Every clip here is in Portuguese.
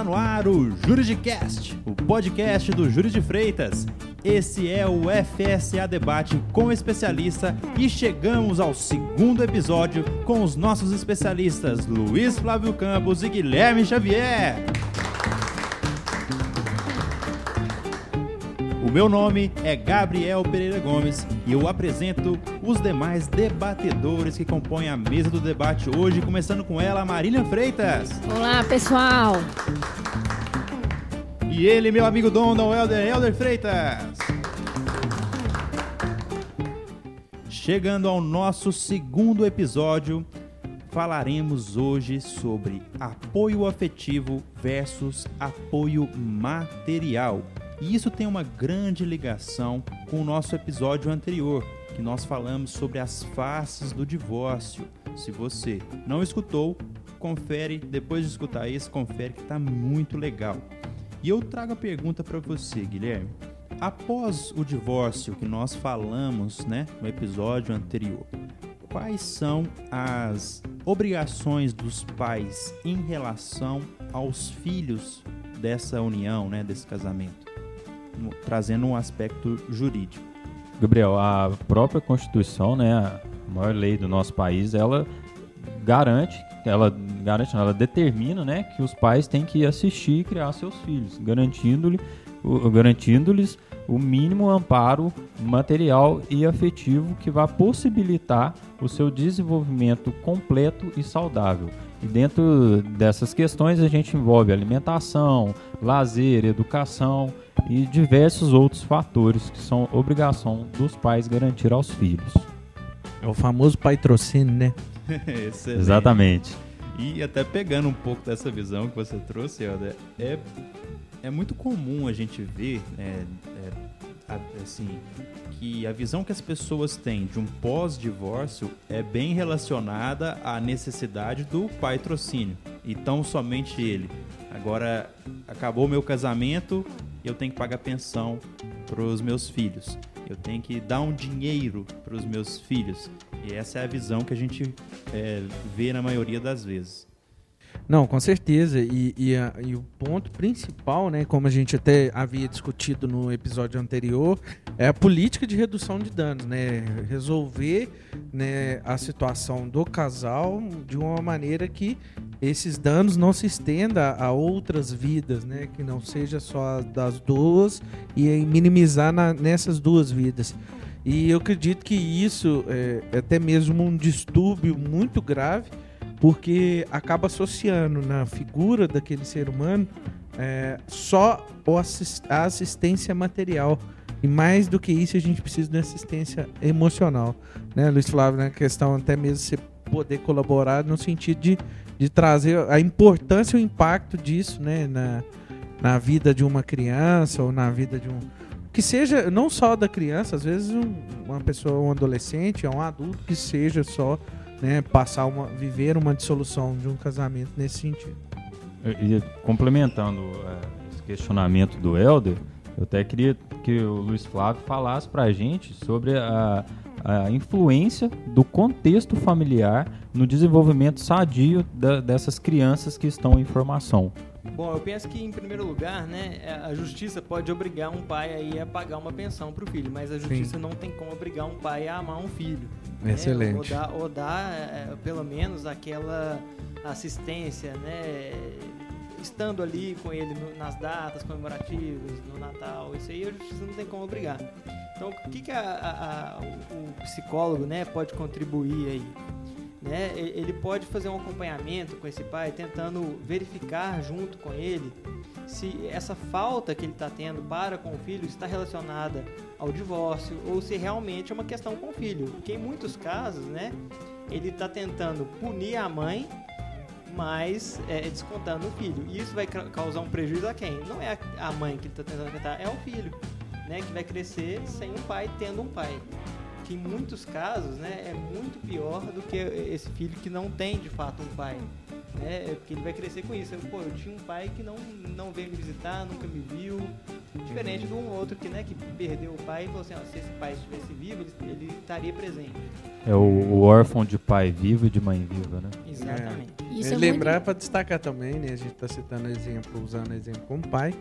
Está no ar o Juridicast, o podcast do Júri de Freitas. Esse é o FSA Debate com especialista e chegamos ao segundo episódio com os nossos especialistas Luiz Flávio Campos e Guilherme Xavier. O meu nome é Gabriel Pereira Gomes e eu apresento os demais debatedores que compõem a mesa do debate hoje, começando com ela, Marília Freitas. Olá, pessoal. E ele, meu amigo Dom, Helder, Helder Freitas. Chegando ao nosso segundo episódio, falaremos hoje sobre apoio afetivo versus apoio material. E isso tem uma grande ligação com o nosso episódio anterior, que nós falamos sobre as faces do divórcio. Se você não escutou, confere, depois de escutar esse, confere que está muito legal. E eu trago a pergunta para você, Guilherme. Após o divórcio que nós falamos né, no episódio anterior, quais são as obrigações dos pais em relação aos filhos dessa união, né, desse casamento? trazendo um aspecto jurídico. Gabriel, a própria Constituição, né, a maior lei do nosso país, ela garante, ela garante, ela determina, né, que os pais têm que assistir e criar seus filhos, garantindo-lhe, garantindo-lhes o mínimo amparo material e afetivo que vai possibilitar o seu desenvolvimento completo e saudável. E dentro dessas questões a gente envolve alimentação, lazer, educação e diversos outros fatores que são obrigação dos pais garantir aos filhos. É o famoso patrocínio, né? Exatamente. E até pegando um pouco dessa visão que você trouxe, Helder, é, é muito comum a gente ver, é, é, assim, que a visão que as pessoas têm de um pós-divórcio é bem relacionada à necessidade do patrocínio. Então, somente ele. Agora, acabou meu casamento, eu tenho que pagar pensão para os meus filhos. Eu tenho que dar um dinheiro para os meus filhos. E essa é a visão que a gente é, vê na maioria das vezes. Não, com certeza. E, e, a, e, o ponto principal, né, como a gente até havia discutido no episódio anterior, é a política de redução de danos, né? Resolver né, a situação do casal de uma maneira que esses danos não se estenda a outras vidas, né? Que não seja só das duas e minimizar na, nessas duas vidas. E eu acredito que isso é, é até mesmo um distúrbio muito grave, porque acaba associando na figura daquele ser humano é, só a assistência material. E mais do que isso, a gente precisa de assistência emocional. Né, Luiz Flávio, na né? questão até mesmo você poder colaborar no sentido de de trazer a importância e o impacto disso né, na, na vida de uma criança ou na vida de um. Que seja não só da criança, às vezes um, uma pessoa, um adolescente, um adulto, que seja só né, passar uma. viver uma dissolução de um casamento nesse sentido. E complementando uh, esse questionamento do Helder, eu até queria que o Luiz Flávio falasse para a gente sobre a, a influência do contexto familiar no desenvolvimento sadio da, dessas crianças que estão em formação. Bom, eu penso que em primeiro lugar, né, a justiça pode obrigar um pai aí a pagar uma pensão para o filho, mas a justiça Sim. não tem como obrigar um pai a amar um filho. Né? Excelente. Ou dar, ou dar é, pelo menos aquela assistência, né, estando ali com ele no, nas datas comemorativas, no Natal, isso aí a justiça não tem como obrigar. Então, o que, que a, a, a, o psicólogo né, pode contribuir aí? Né? Ele pode fazer um acompanhamento com esse pai, tentando verificar junto com ele se essa falta que ele está tendo para com o filho está relacionada ao divórcio ou se realmente é uma questão com o filho. Porque em muitos casos, né, ele está tentando punir a mãe, mas é, descontando o filho. E isso vai causar um prejuízo a quem? Não é a mãe que ele está tentando tentar, é o filho, né, que vai crescer sem um pai tendo um pai que em muitos casos né, é muito pior do que esse filho que não tem de fato um pai. Né? É porque ele vai crescer com isso. Eu, pô, eu tinha um pai que não, não veio me visitar, nunca me viu, Diferente de um outro que, né, que perdeu o pai e falou assim, ó, se esse pai estivesse vivo, ele, ele estaria presente. É o, o órfão de pai vivo e de mãe viva, né? Exatamente. Isso É, é lembrar muito... para destacar também, né? A gente está citando exemplo, usando exemplo como pai,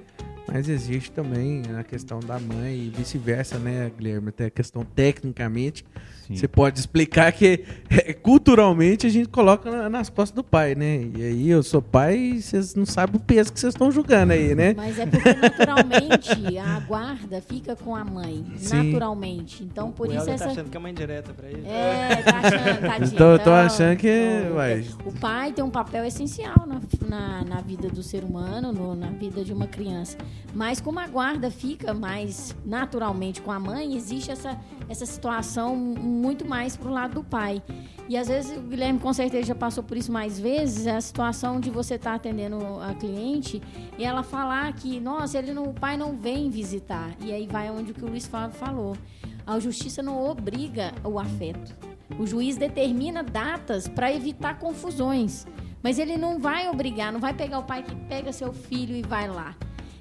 mas existe também a questão da mãe e vice-versa, né, Guilherme? Até a questão tecnicamente. Sim. Você pode explicar que é, culturalmente a gente coloca na- nas costas do pai, né? E aí eu sou pai e vocês não sabem o peso que vocês estão julgando aí, né? Mas é porque naturalmente a guarda fica com a mãe. Sim. Naturalmente. Então por o isso Helder essa. tá achando que é uma indireta pra ele. É, tá achando, tadinho. Então, eu tô achando que, então, uai. O pai tem um papel essencial na, na, na vida do ser humano, no- na vida de uma criança. Mas como a guarda fica mais naturalmente com a mãe, existe essa, essa situação muito mais pro lado do pai. E às vezes o Guilherme com certeza já passou por isso mais vezes, é a situação de você estar atendendo a cliente e ela falar que, nossa, ele não, o pai não vem visitar. E aí vai onde o que o Luiz Flávio falou. A justiça não obriga o afeto. O juiz determina datas para evitar confusões. Mas ele não vai obrigar, não vai pegar o pai que pega seu filho e vai lá.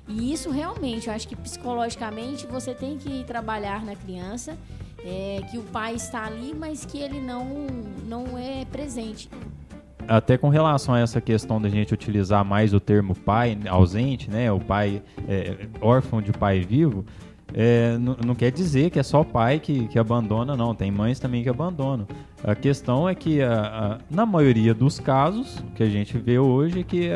E isso realmente, eu acho que psicologicamente você tem que trabalhar na criança, é, que o pai está ali, mas que ele não, não é presente. Até com relação a essa questão da gente utilizar mais o termo pai ausente, né? O pai é, órfão de pai vivo, é, não, quer dizer que é só pai que, que abandona, não. Tem mães também que abandonam. A questão é que, a- a- na maioria dos casos, que a gente vê hoje, é que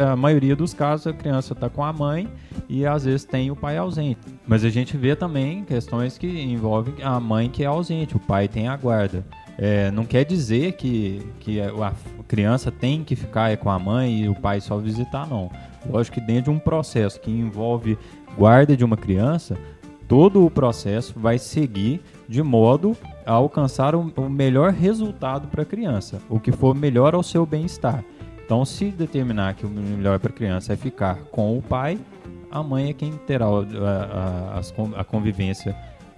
a maioria dos casos a criança está com a mãe e às vezes tem o pai ausente. Mas a gente vê também questões que envolvem a mãe que é ausente, o pai tem a guarda. É, não quer dizer que, que a criança tem que ficar com a mãe e o pai só visitar, não. Lógico que dentro de um processo que envolve guarda de uma criança, todo o processo vai seguir de modo a alcançar o, o melhor resultado para a criança, o que for melhor ao seu bem-estar. Então, se determinar que o melhor para a criança é ficar com o pai, a mãe é quem terá o- a, a- a convivência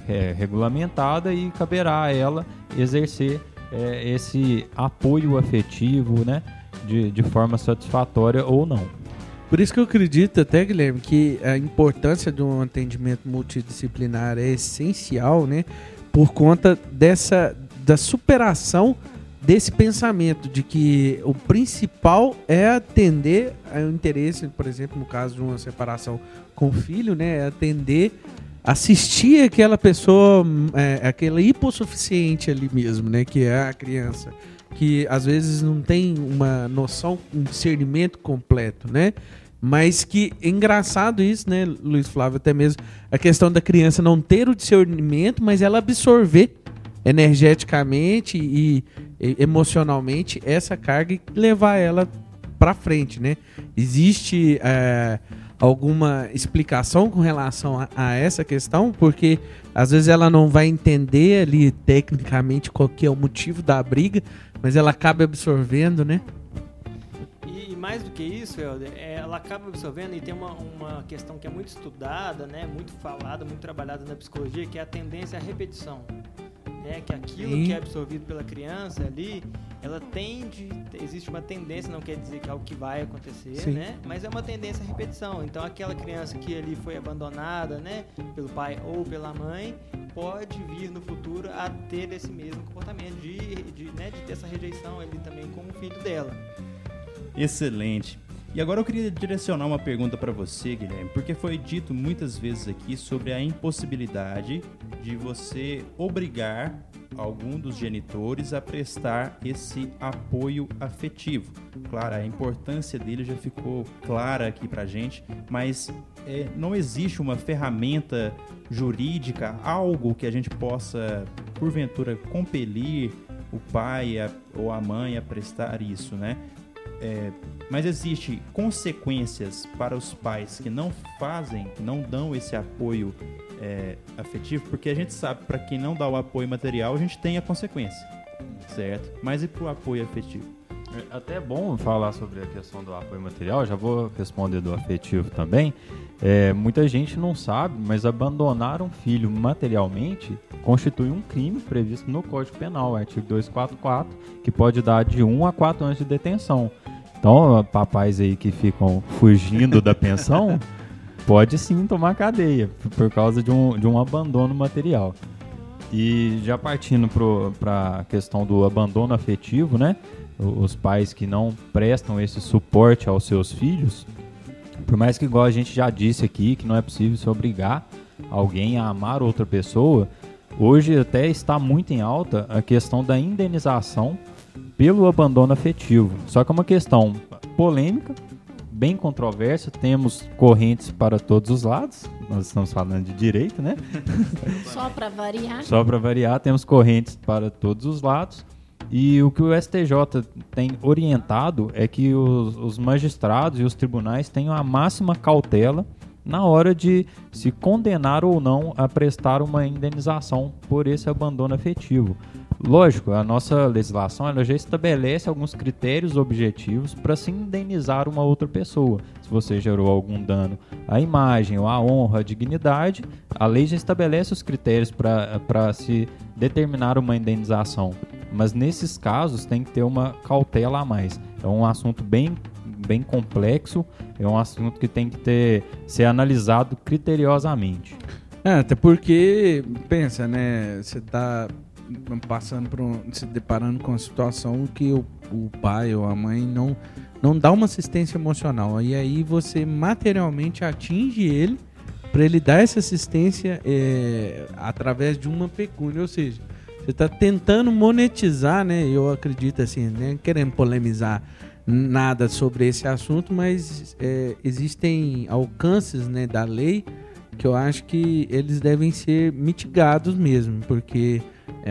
é, regulamentada e caberá a ela exercer é, esse apoio afetivo, né, de, de forma satisfatória ou não. Por isso que eu acredito até, Guilherme, que a importância de um atendimento multidisciplinar é essencial, né? Por conta dessa da superação desse pensamento de que o principal é atender ao interesse, por exemplo, no caso de uma separação com o filho, né? É atender, assistir aquela pessoa, é, aquela hipossuficiente ali mesmo, né? Que é a criança que às vezes não tem uma noção, um discernimento completo, né? Mas que é engraçado isso, né, Luiz Flávio, até mesmo a questão da criança não ter o discernimento, mas ela absorver energeticamente e, emocionalmente essa carga e levar ela para frente, né? Existe é, alguma explicação com relação a, a essa questão? Porque às vezes ela não vai entender ali tecnicamente qual que é o motivo da briga, mas ela acaba absorvendo, né? E, e mais do que isso, Helder, é, ela acaba absorvendo e tem uma, uma questão que é muito estudada, né, muito falada, muito trabalhada na psicologia, que é a tendência à repetição. Né, que aquilo Sim. que é absorvido pela criança ali, ela tende, existe uma tendência, não quer dizer que é algo que vai acontecer, Sim. né, mas é uma tendência à repetição. Então aquela criança que ali foi abandonada, né, pelo pai ou pela mãe, pode vir no futuro a ter esse mesmo comportamento de, de, né, de ter essa rejeição ali também com o filho dela. Excelente. E agora eu queria direcionar uma pergunta para você, Guilherme, porque foi dito muitas vezes aqui sobre a impossibilidade de você obrigar algum dos genitores a prestar esse apoio afetivo. Claro, a importância dele já ficou clara aqui pra gente, mas é, não existe uma ferramenta jurídica, algo que a gente possa, porventura, compelir o pai a- ou a mãe a prestar isso, né? É, mas existe consequências para os pais que não fazem, não dão esse apoio é, afetivo, porque a gente sabe para quem não dá o apoio material, a gente tem a consequência, certo? Mas e para o apoio afetivo? É até bom falar sobre a questão do apoio material, já vou responder do afetivo também. É, muita gente não sabe, mas abandonar um filho materialmente constitui um crime previsto no Código Penal, artigo 244, que pode dar de 1 a 4 anos de detenção. Então, papais aí que ficam fugindo da pensão, pode sim tomar cadeia por causa de um, de um abandono material. E já partindo para a questão do abandono afetivo, né? Os pais que não prestam esse suporte aos seus filhos, por mais que igual a gente já disse aqui, que não é possível se obrigar alguém a amar outra pessoa, hoje até está muito em alta a questão da indenização pelo abandono afetivo. Só que é uma questão polêmica, bem controversa, temos correntes para todos os lados. Nós estamos falando de direito, né? Só para variar. Só para variar, temos correntes para todos os lados. E o que o STJ tem orientado é que os, os magistrados e os tribunais tenham a máxima cautela na hora de se condenar ou não a prestar uma indenização por esse abandono afetivo. Lógico, a nossa legislação ela já estabelece alguns critérios objetivos para se indenizar uma outra pessoa. Se você gerou algum dano à imagem ou à honra, à dignidade, a lei já estabelece os critérios para se determinar uma indenização. Mas nesses casos tem que ter uma cautela a mais. É um assunto bem, bem complexo, é um assunto que tem que ter, ser analisado criteriosamente. É, até porque, pensa, né? Você está passando por um, se deparando com uma situação que o, o pai ou a mãe não não dá uma assistência emocional e aí você materialmente atinge ele para ele dar essa assistência é, através de uma pecúnia, ou seja, você está tentando monetizar, né? Eu acredito assim, né? Querendo polemizar nada sobre esse assunto, mas é, existem alcances, né, da lei que eu acho que eles devem ser mitigados mesmo, porque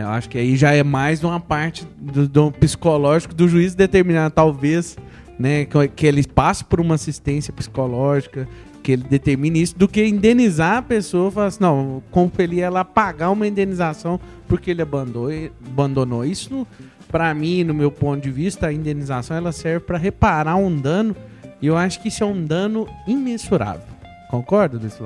eu acho que aí já é mais uma parte do, do psicológico do juiz determinar, talvez, né, que, que ele passe por uma assistência psicológica, que ele determine isso, do que indenizar a pessoa, falar assim, não, compelir ela a pagar uma indenização porque ele abandonou. abandonou. Isso, para mim, no meu ponto de vista, a indenização ela serve para reparar um dano, e eu acho que isso é um dano imensurável. Concorda, Luiz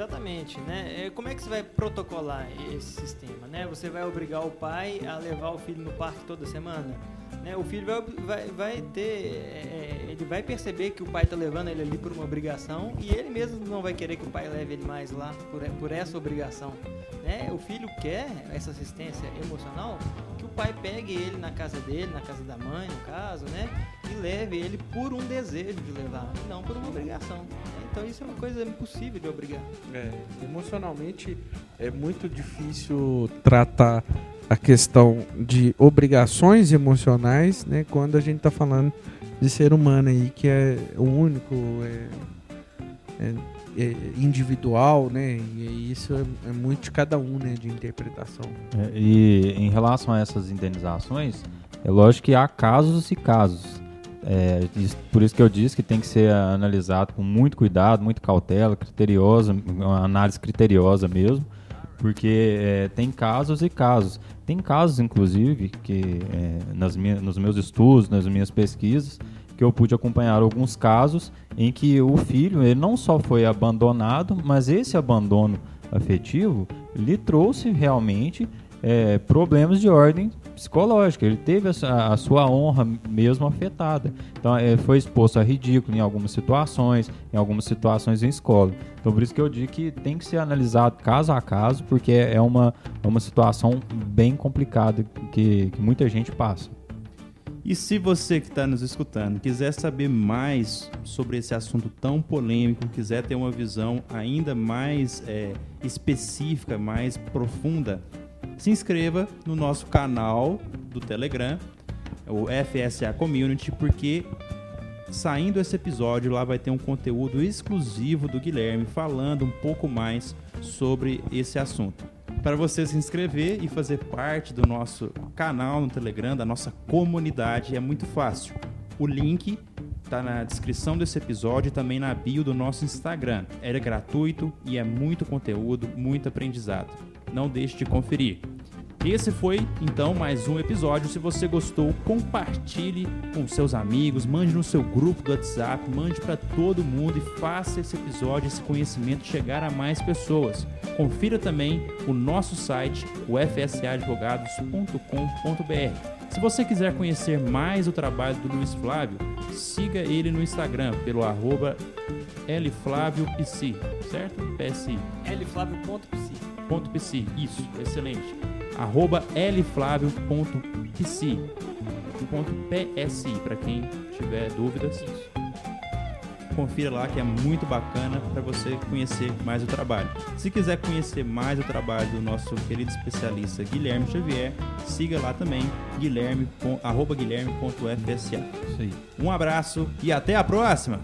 Exatamente, né? É, como é que você vai protocolar esse sistema, né? Você vai obrigar o pai a levar o filho no parque toda semana? Né? O filho vai, vai, vai ter, é, ele vai perceber que o pai está levando ele ali por uma obrigação e ele mesmo não vai querer que o pai leve ele mais lá por, por essa obrigação. Né? O filho quer essa assistência emocional que o pai pegue ele na casa dele, na casa da mãe, no caso, né? E leve ele por um desejo de levar, não por uma obrigação. Então isso é uma coisa impossível de obrigar. É, emocionalmente é muito difícil tratar a questão de obrigações emocionais, né? Quando a gente está falando de ser humano aí que é o único, é, é, é individual, né? E isso é, é, muito de cada um, né? De interpretação. É, e em relação a essas indenizações, é lógico que há casos e casos. É, por isso que eu disse que tem que ser analisado com muito cuidado, muito cautela, criteriosa, uma análise criteriosa mesmo, porque é, tem casos e casos. Tem casos, inclusive, que é, nas minha, nos meus estudos, nas minhas pesquisas, que eu pude acompanhar alguns casos em que o filho ele não só foi abandonado, mas esse abandono afetivo lhe trouxe realmente é, problemas de ordem psicológica. Ele teve a, a sua honra mesmo afetada. Então, ele foi exposto a ridículo em algumas situações, em algumas situações em escola. Então, por isso que eu digo que tem que ser analisado caso a caso, porque é uma, é uma situação bem complicada que, que muita gente passa. E se você que está nos escutando quiser saber mais sobre esse assunto tão polêmico, quiser ter uma visão ainda mais é, específica, mais profunda, se inscreva no nosso canal do Telegram, o FSA Community, porque saindo esse episódio lá vai ter um conteúdo exclusivo do Guilherme falando um pouco mais sobre esse assunto. Para você se inscrever e fazer parte do nosso canal no Telegram, da nossa comunidade, é muito fácil. O link está na descrição desse episódio e também na bio do nosso Instagram. É gratuito e é muito conteúdo, muito aprendizado. Não deixe de conferir. Esse foi então mais um episódio. Se você gostou, compartilhe com seus amigos, mande no seu grupo do WhatsApp, mande para todo mundo e faça esse episódio, esse conhecimento chegar a mais pessoas. Confira também o nosso site, o fsadvogados.com.br. Se você quiser conhecer mais o trabalho do Luiz Flávio, siga ele no Instagram pelo arroba lflaviopc, certo? PSI. lflavio.psi. Ponto .pc, isso, excelente. Arroba lflavio.pc. Ponto PSI, para quem tiver dúvidas. Confira lá que é muito bacana para você conhecer mais o trabalho. Se quiser conhecer mais o trabalho do nosso querido especialista Guilherme Xavier, siga lá também, guilherme, arroba guilherme.fsa. Isso aí. Um abraço e até a próxima!